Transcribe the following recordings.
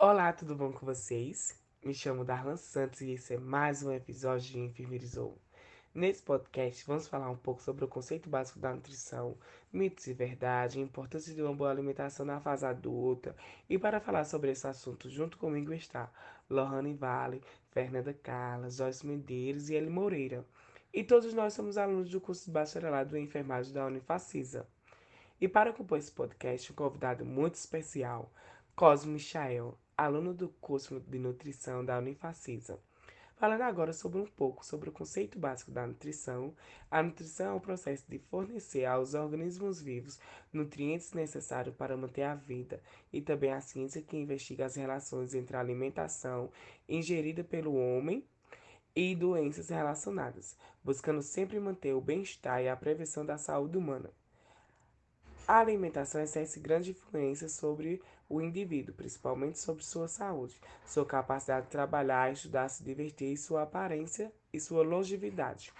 Olá, tudo bom com vocês? Me chamo Darlan Santos e esse é mais um episódio de Enfermeirizou. Nesse podcast, vamos falar um pouco sobre o conceito básico da nutrição, mitos e verdade, a importância de uma boa alimentação na fase adulta. E para falar sobre esse assunto, junto comigo está Lohane Vale, Fernanda Carla, Joyce Medeiros e Eli Moreira. E todos nós somos alunos do curso de bacharelado em enfermagem da Unifacisa. E para compor esse podcast, um convidado muito especial, Cosmo Michael, aluno do curso de nutrição da Unifacisa. Falando agora sobre um pouco sobre o conceito básico da nutrição, a nutrição é o processo de fornecer aos organismos vivos nutrientes necessários para manter a vida e também a ciência que investiga as relações entre a alimentação ingerida pelo homem e doenças relacionadas, buscando sempre manter o bem-estar e a prevenção da saúde humana. A alimentação exerce grande influência sobre o indivíduo, principalmente sobre sua saúde, sua capacidade de trabalhar, estudar, se divertir, sua aparência e sua longevidade.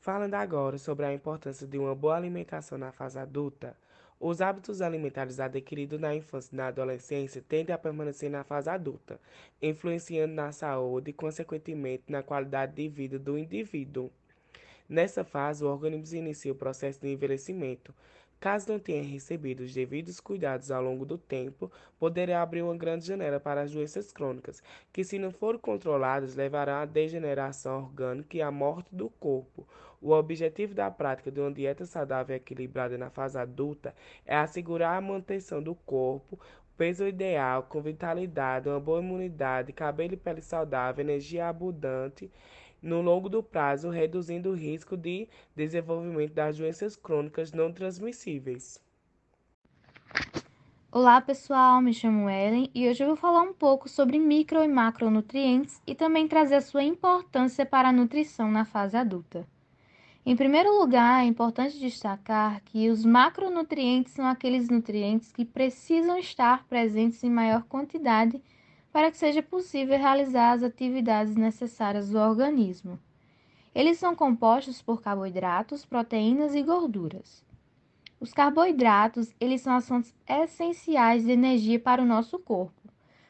Falando agora sobre a importância de uma boa alimentação na fase adulta, os hábitos alimentares adquiridos na infância e na adolescência tendem a permanecer na fase adulta, influenciando na saúde e, consequentemente, na qualidade de vida do indivíduo. Nessa fase, o organismo inicia o processo de envelhecimento. Caso não tenha recebido os devidos cuidados ao longo do tempo, poderá abrir uma grande janela para as doenças crônicas, que, se não forem controladas, levarão à degeneração orgânica e à morte do corpo. O objetivo da prática de uma dieta saudável e equilibrada na fase adulta é assegurar a manutenção do corpo, peso ideal, com vitalidade, uma boa imunidade, cabelo e pele saudável, energia abundante no longo do prazo, reduzindo o risco de desenvolvimento das doenças crônicas não transmissíveis. Olá pessoal, me chamo Ellen e hoje eu vou falar um pouco sobre micro e macronutrientes e também trazer a sua importância para a nutrição na fase adulta. Em primeiro lugar, é importante destacar que os macronutrientes são aqueles nutrientes que precisam estar presentes em maior quantidade para que seja possível realizar as atividades necessárias do organismo. Eles são compostos por carboidratos, proteínas e gorduras. Os carboidratos, eles são as fontes essenciais de energia para o nosso corpo,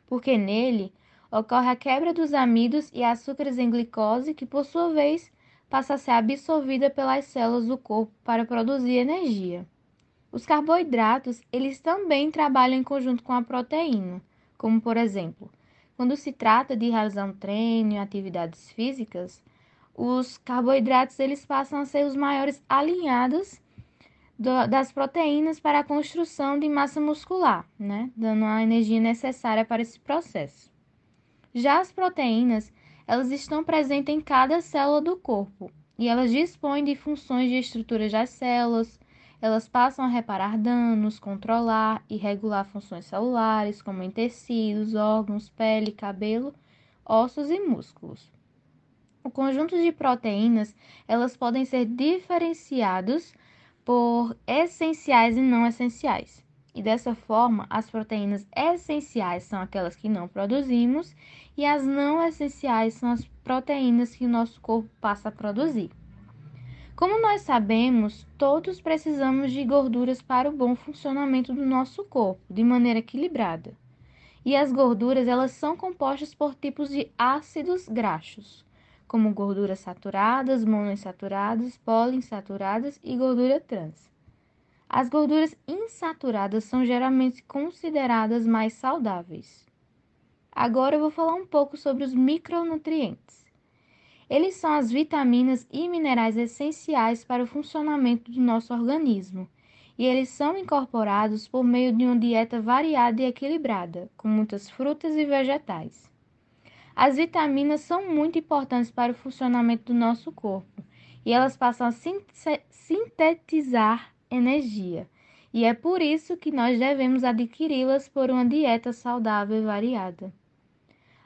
porque nele ocorre a quebra dos amidos e açúcares em glicose, que por sua vez passa a ser absorvida pelas células do corpo para produzir energia. Os carboidratos, eles também trabalham em conjunto com a proteína, como por exemplo, quando se trata de realizar um treino e atividades físicas, os carboidratos eles passam a ser os maiores alinhados do, das proteínas para a construção de massa muscular, né? dando a energia necessária para esse processo. Já as proteínas, elas estão presentes em cada célula do corpo e elas dispõem de funções de estruturas das células, elas passam a reparar danos, controlar e regular funções celulares, como em tecidos, órgãos, pele, cabelo, ossos e músculos. O conjunto de proteínas, elas podem ser diferenciados por essenciais e não essenciais. E dessa forma, as proteínas essenciais são aquelas que não produzimos e as não essenciais são as proteínas que o nosso corpo passa a produzir. Como nós sabemos, todos precisamos de gorduras para o bom funcionamento do nosso corpo, de maneira equilibrada. E as gorduras, elas são compostas por tipos de ácidos graxos, como gorduras saturadas, monoinsaturadas, poliinsaturadas e gordura trans. As gorduras insaturadas são geralmente consideradas mais saudáveis. Agora eu vou falar um pouco sobre os micronutrientes. Eles são as vitaminas e minerais essenciais para o funcionamento do nosso organismo, e eles são incorporados por meio de uma dieta variada e equilibrada, com muitas frutas e vegetais. As vitaminas são muito importantes para o funcionamento do nosso corpo, e elas passam a sintetizar energia. E é por isso que nós devemos adquiri-las por uma dieta saudável e variada.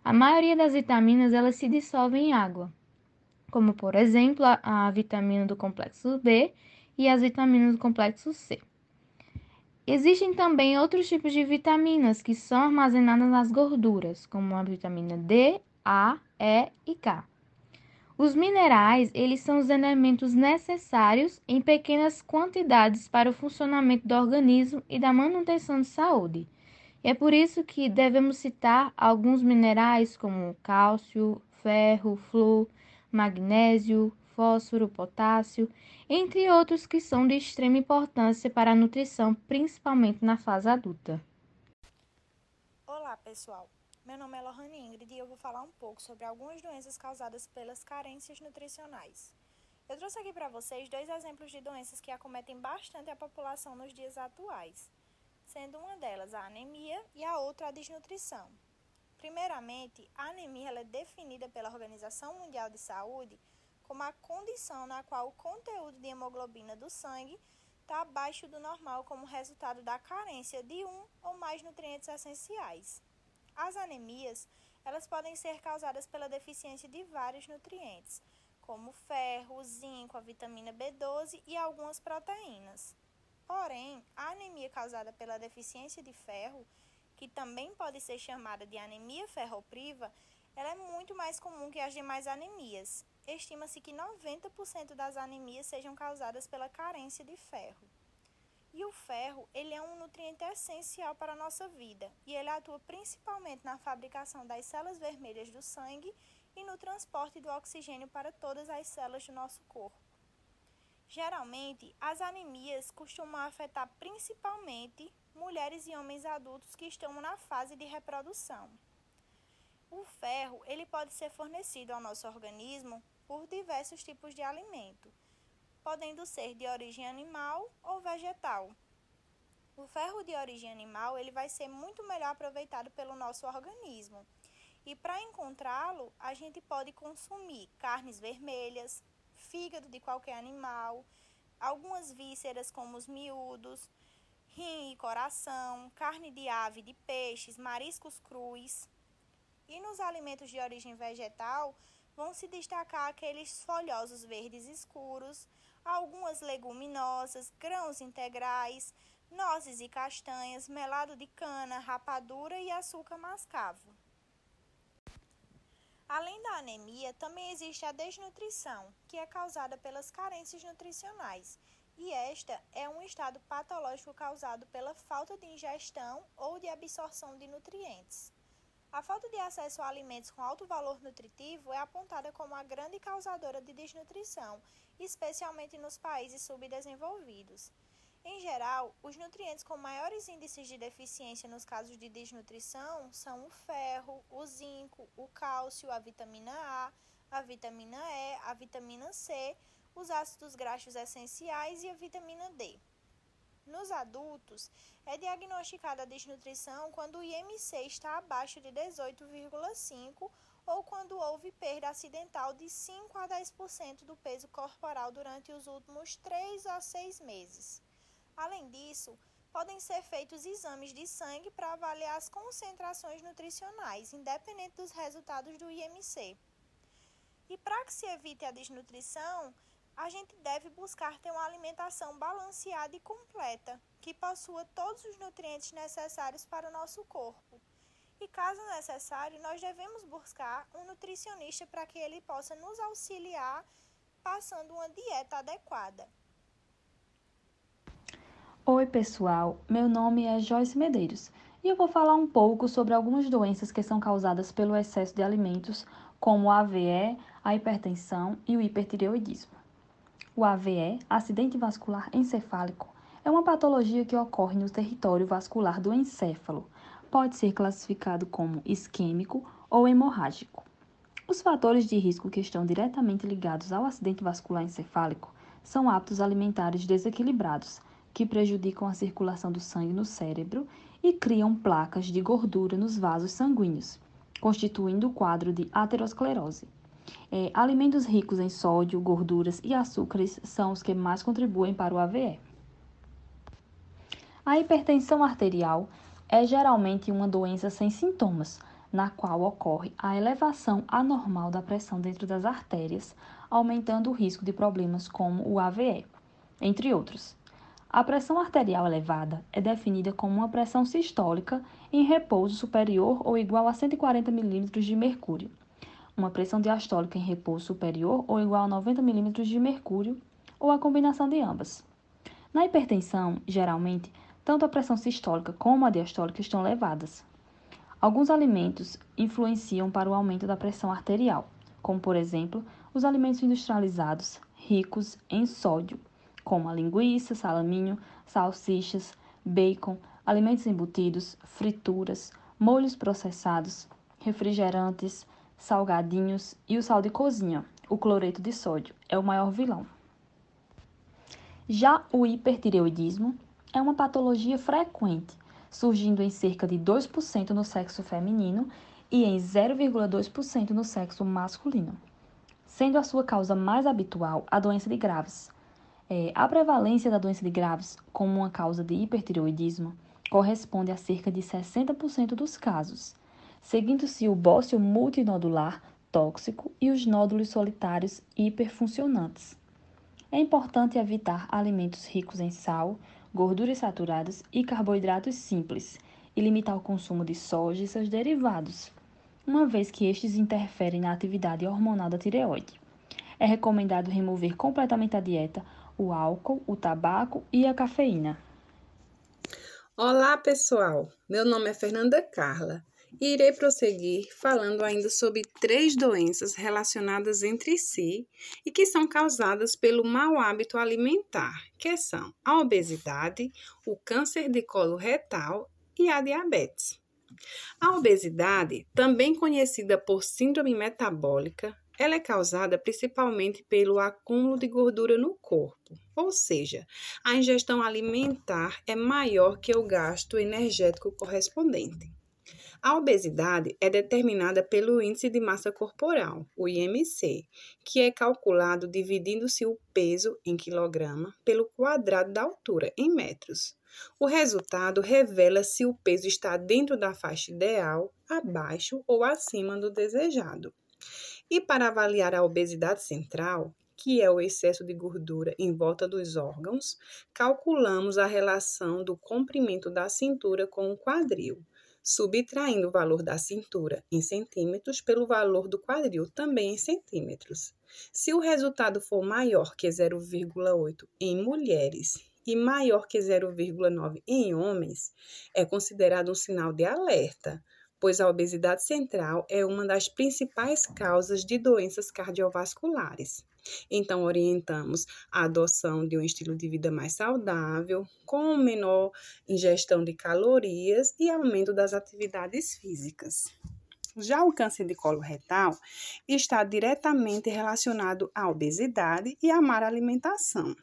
A maioria das vitaminas elas se dissolvem em água, como por exemplo a, a vitamina do complexo B e as vitaminas do complexo C. Existem também outros tipos de vitaminas que são armazenadas nas gorduras, como a vitamina D, A, E e K. Os minerais, eles são os elementos necessários em pequenas quantidades para o funcionamento do organismo e da manutenção de saúde. E é por isso que devemos citar alguns minerais como cálcio, ferro, flúor, magnésio, fósforo, potássio, entre outros que são de extrema importância para a nutrição, principalmente na fase adulta. Olá, pessoal. Meu nome é Lohane Ingrid e eu vou falar um pouco sobre algumas doenças causadas pelas carências nutricionais. Eu trouxe aqui para vocês dois exemplos de doenças que acometem bastante a população nos dias atuais, sendo uma delas a anemia e a outra a desnutrição. Primeiramente, a anemia é definida pela Organização Mundial de Saúde como a condição na qual o conteúdo de hemoglobina do sangue está abaixo do normal como resultado da carência de um ou mais nutrientes essenciais. As anemias, elas podem ser causadas pela deficiência de vários nutrientes, como ferro, zinco, a vitamina B12 e algumas proteínas. Porém, a anemia causada pela deficiência de ferro, que também pode ser chamada de anemia ferropriva, ela é muito mais comum que as demais anemias. Estima-se que 90% das anemias sejam causadas pela carência de ferro. E o ferro, ele é um nutriente essencial para a nossa vida, e ele atua principalmente na fabricação das células vermelhas do sangue e no transporte do oxigênio para todas as células do nosso corpo. Geralmente, as anemias costumam afetar principalmente mulheres e homens adultos que estão na fase de reprodução. O ferro, ele pode ser fornecido ao nosso organismo por diversos tipos de alimento, podendo ser de origem animal ou vegetal. O ferro de origem animal ele vai ser muito melhor aproveitado pelo nosso organismo. E para encontrá-lo, a gente pode consumir carnes vermelhas, fígado de qualquer animal, algumas vísceras como os miúdos, rim e coração, carne de ave, de peixes, mariscos crus. E nos alimentos de origem vegetal, vão se destacar aqueles folhosos verdes escuros, algumas leguminosas, grãos integrais, nozes e castanhas, melado de cana, rapadura e açúcar mascavo. Além da anemia, também existe a desnutrição, que é causada pelas carências nutricionais, e esta é um estado patológico causado pela falta de ingestão ou de absorção de nutrientes. A falta de acesso a alimentos com alto valor nutritivo é apontada como a grande causadora de desnutrição, especialmente nos países subdesenvolvidos. Em geral, os nutrientes com maiores índices de deficiência nos casos de desnutrição são o ferro, o zinco, o cálcio, a vitamina A, a vitamina E, a vitamina C, os ácidos graxos essenciais e a vitamina D. Nos adultos, é diagnosticada a desnutrição quando o IMC está abaixo de 18,5 ou quando houve perda acidental de 5 a 10% do peso corporal durante os últimos 3 a 6 meses. Além disso, podem ser feitos exames de sangue para avaliar as concentrações nutricionais, independente dos resultados do IMC. E para que se evite a desnutrição, a gente deve buscar ter uma alimentação balanceada e completa, que possua todos os nutrientes necessários para o nosso corpo. E caso necessário, nós devemos buscar um nutricionista para que ele possa nos auxiliar passando uma dieta adequada. Oi, pessoal. Meu nome é Joyce Medeiros e eu vou falar um pouco sobre algumas doenças que são causadas pelo excesso de alimentos, como a AVE, a hipertensão e o hipertireoidismo. O AVE, acidente vascular encefálico, é uma patologia que ocorre no território vascular do encéfalo. Pode ser classificado como isquêmico ou hemorrágico. Os fatores de risco que estão diretamente ligados ao acidente vascular encefálico são hábitos alimentares desequilibrados, que prejudicam a circulação do sangue no cérebro e criam placas de gordura nos vasos sanguíneos, constituindo o quadro de aterosclerose. É, alimentos ricos em sódio, gorduras e açúcares são os que mais contribuem para o AVE. A hipertensão arterial é geralmente uma doença sem sintomas, na qual ocorre a elevação anormal da pressão dentro das artérias, aumentando o risco de problemas como o AVE, entre outros. A pressão arterial elevada é definida como uma pressão sistólica em repouso superior ou igual a 140 mm de mercúrio uma pressão diastólica em repouso superior ou igual a 90 mm de mercúrio, ou a combinação de ambas. Na hipertensão, geralmente, tanto a pressão sistólica como a diastólica estão elevadas. Alguns alimentos influenciam para o aumento da pressão arterial, como por exemplo, os alimentos industrializados ricos em sódio, como a linguiça, salaminho, salsichas, bacon, alimentos embutidos, frituras, molhos processados, refrigerantes, salgadinhos e o sal de cozinha, o cloreto de sódio, é o maior vilão. Já o hipertireoidismo é uma patologia frequente, surgindo em cerca de 2% no sexo feminino e em 0,2% no sexo masculino, sendo a sua causa mais habitual a doença de Graves. É, a prevalência da doença de Graves como uma causa de hipertireoidismo corresponde a cerca de 60% dos casos, seguindo-se o bócio multinodular tóxico e os nódulos solitários hiperfuncionantes. É importante evitar alimentos ricos em sal, gorduras saturadas e carboidratos simples e limitar o consumo de soja e seus derivados, uma vez que estes interferem na atividade hormonal da tireoide. É recomendado remover completamente a dieta o álcool, o tabaco e a cafeína. Olá, pessoal! Meu nome é Fernanda Carla e irei prosseguir falando ainda sobre três doenças relacionadas entre si e que são causadas pelo mau hábito alimentar, que são a obesidade, o câncer de colo retal e a diabetes. A obesidade, também conhecida por síndrome metabólica, ela é causada principalmente pelo acúmulo de gordura no corpo, ou seja, a ingestão alimentar é maior que o gasto energético correspondente. A obesidade é determinada pelo índice de massa corporal, o IMC, que é calculado dividindo-se o peso em quilograma pelo quadrado da altura em metros. O resultado revela se o peso está dentro da faixa ideal, abaixo ou acima do desejado. E para avaliar a obesidade central, que é o excesso de gordura em volta dos órgãos, calculamos a relação do comprimento da cintura com o quadril, subtraindo o valor da cintura em centímetros pelo valor do quadril também em centímetros. Se o resultado for maior que 0,8 em mulheres e maior que 0,9 em homens, é considerado um sinal de alerta pois a obesidade central é uma das principais causas de doenças cardiovasculares. Então, orientamos a adoção de um estilo de vida mais saudável, com menor ingestão de calorias e aumento das atividades físicas. Já o câncer de colo retal está diretamente relacionado à obesidade e à má alimentação.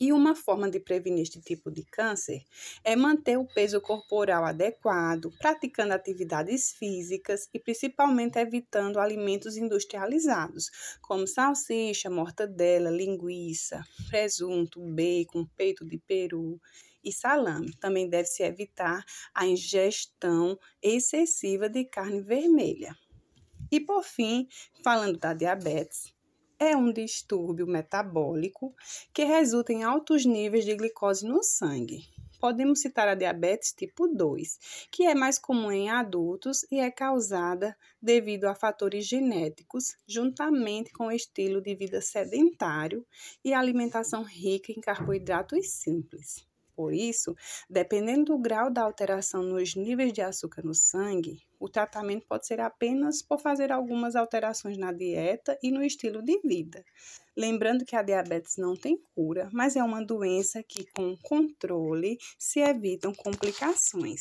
E uma forma de prevenir este tipo de câncer é manter o peso corporal adequado, praticando atividades físicas e principalmente evitando alimentos industrializados, como salsicha, mortadela, linguiça, presunto, bacon, peito de peru e salame. Também deve-se evitar a ingestão excessiva de carne vermelha. E por fim, falando da diabetes, é um distúrbio metabólico que resulta em altos níveis de glicose no sangue. Podemos citar a diabetes tipo 2, que é mais comum em adultos e é causada devido a fatores genéticos, juntamente com o estilo de vida sedentário e alimentação rica em carboidratos simples. Por isso, dependendo do grau da alteração nos níveis de açúcar no sangue, o tratamento pode ser apenas por fazer algumas alterações na dieta e no estilo de vida. Lembrando que a diabetes não tem cura, mas é uma doença que, com controle, se evitam complicações.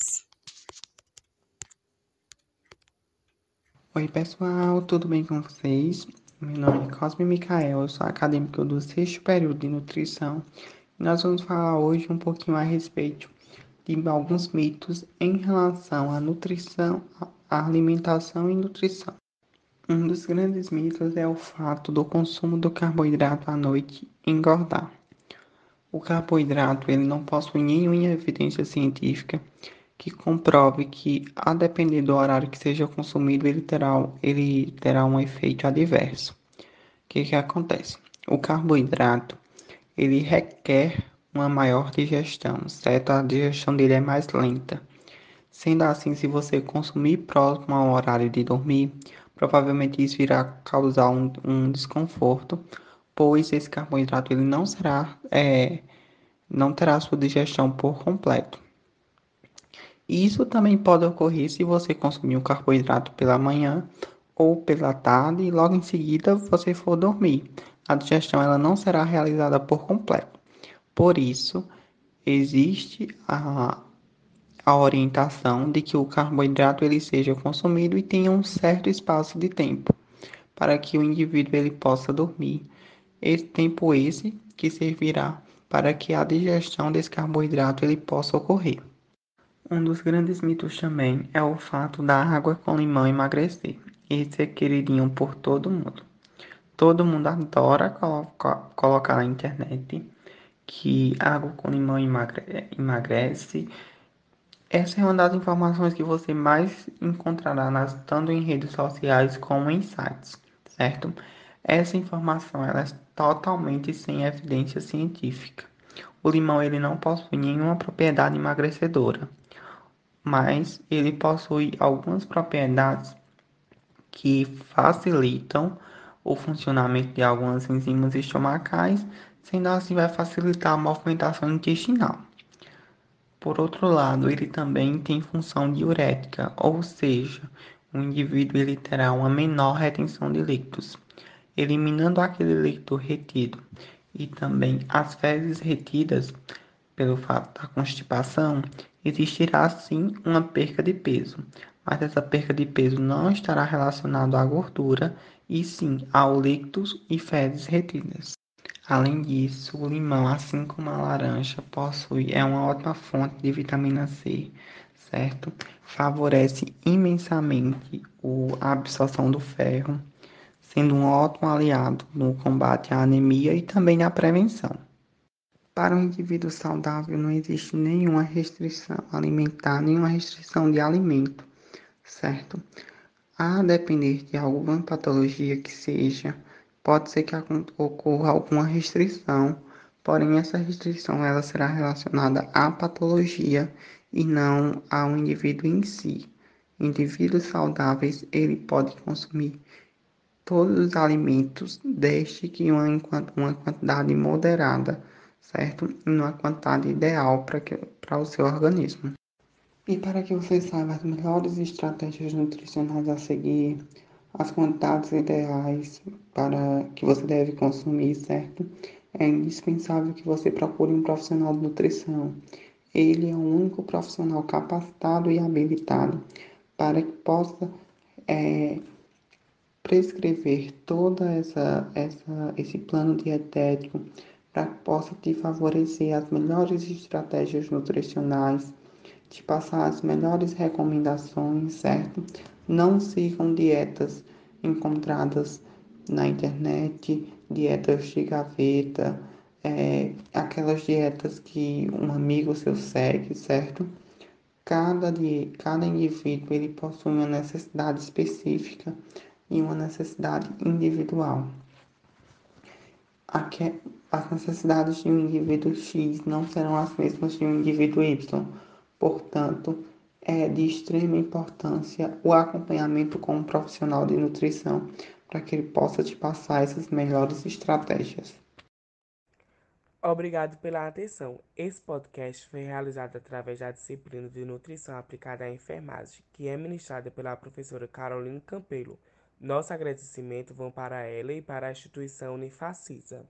Oi, pessoal, tudo bem com vocês? Meu nome é Cosme Micael, eu sou acadêmico do sexto período de nutrição nós vamos falar hoje um pouquinho a respeito de alguns mitos em relação à nutrição, à alimentação e nutrição. Um dos grandes mitos é o fato do consumo do carboidrato à noite engordar. O carboidrato ele não possui nenhuma evidência científica que comprove que, a depender do horário que seja consumido, ele terá, ele terá um efeito adverso. O que, que acontece? O carboidrato ele requer uma maior digestão, certo? A digestão dele é mais lenta. Sendo assim, se você consumir próximo ao horário de dormir, provavelmente isso irá causar um, um desconforto, pois esse carboidrato ele não será é, não terá sua digestão por completo. Isso também pode ocorrer se você consumir um carboidrato pela manhã ou pela tarde e logo em seguida você for dormir. A digestão ela não será realizada por completo. Por isso, existe a, a orientação de que o carboidrato ele seja consumido e tenha um certo espaço de tempo para que o indivíduo ele possa dormir. Esse tempo esse que servirá para que a digestão desse carboidrato ele possa ocorrer. Um dos grandes mitos também é o fato da água com limão emagrecer. Esse é queridinho por todo mundo. Todo mundo adora colocar, colocar na internet que água com limão emagre emagrece. Essa é uma das informações que você mais encontrará nas, tanto em redes sociais como em sites, certo? Essa informação ela é totalmente sem evidência científica. O limão ele não possui nenhuma propriedade emagrecedora, mas ele possui algumas propriedades que facilitam o funcionamento de algumas enzimas estomacais, sendo assim vai facilitar a movimentação intestinal. Por outro lado, ele também tem função diurética, ou seja, o indivíduo ele terá uma menor retenção de líquidos, eliminando aquele líquido retido e também as fezes retidas pelo fato da constipação, existirá sim uma perca de peso, mas essa perca de peso não estará relacionada à gordura e sim ao líquidos e fezes retidas. Além disso, o limão, assim como a laranja, possui é uma ótima fonte de vitamina C, certo? Favorece imensamente a absorção do ferro, sendo um ótimo aliado no combate à anemia e também na prevenção. Para um indivíduo saudável não existe nenhuma restrição alimentar, nenhuma restrição de alimento, certo? A depender de alguma patologia que seja, pode ser que ocorra alguma restrição, porém essa restrição ela será relacionada à patologia e não ao indivíduo em si. Indivíduos saudáveis, ele pode consumir todos os alimentos desde que uma, uma quantidade moderada, certo? E uma quantidade ideal para o seu organismo. E para que você saiba as melhores estratégias nutricionais a seguir, as quantidades ideais para que você deve consumir, certo? É indispensável que você procure um profissional de nutrição. Ele é o único profissional capacitado e habilitado para que possa é, prescrever toda essa, essa esse plano dietético para que possa te favorecer as melhores estratégias nutricionais te passar as melhores recomendações, certo? Não sigam dietas encontradas na internet, dietas de gaveta, é, aquelas dietas que um amigo seu segue, certo? Cada, cada indivíduo ele possui uma necessidade específica e uma necessidade individual. As necessidades de um indivíduo X não serão as mesmas de um indivíduo Y Portanto, é de extrema importância o acompanhamento com um profissional de nutrição para que ele possa te passar essas melhores estratégias. Obrigado pela atenção. Esse podcast foi realizado através da disciplina de Nutrição Aplicada à Enfermagem, que é ministrada pela professora Carolina Campelo. Nosso agradecimento vão para ela e para a instituição Unifacisa.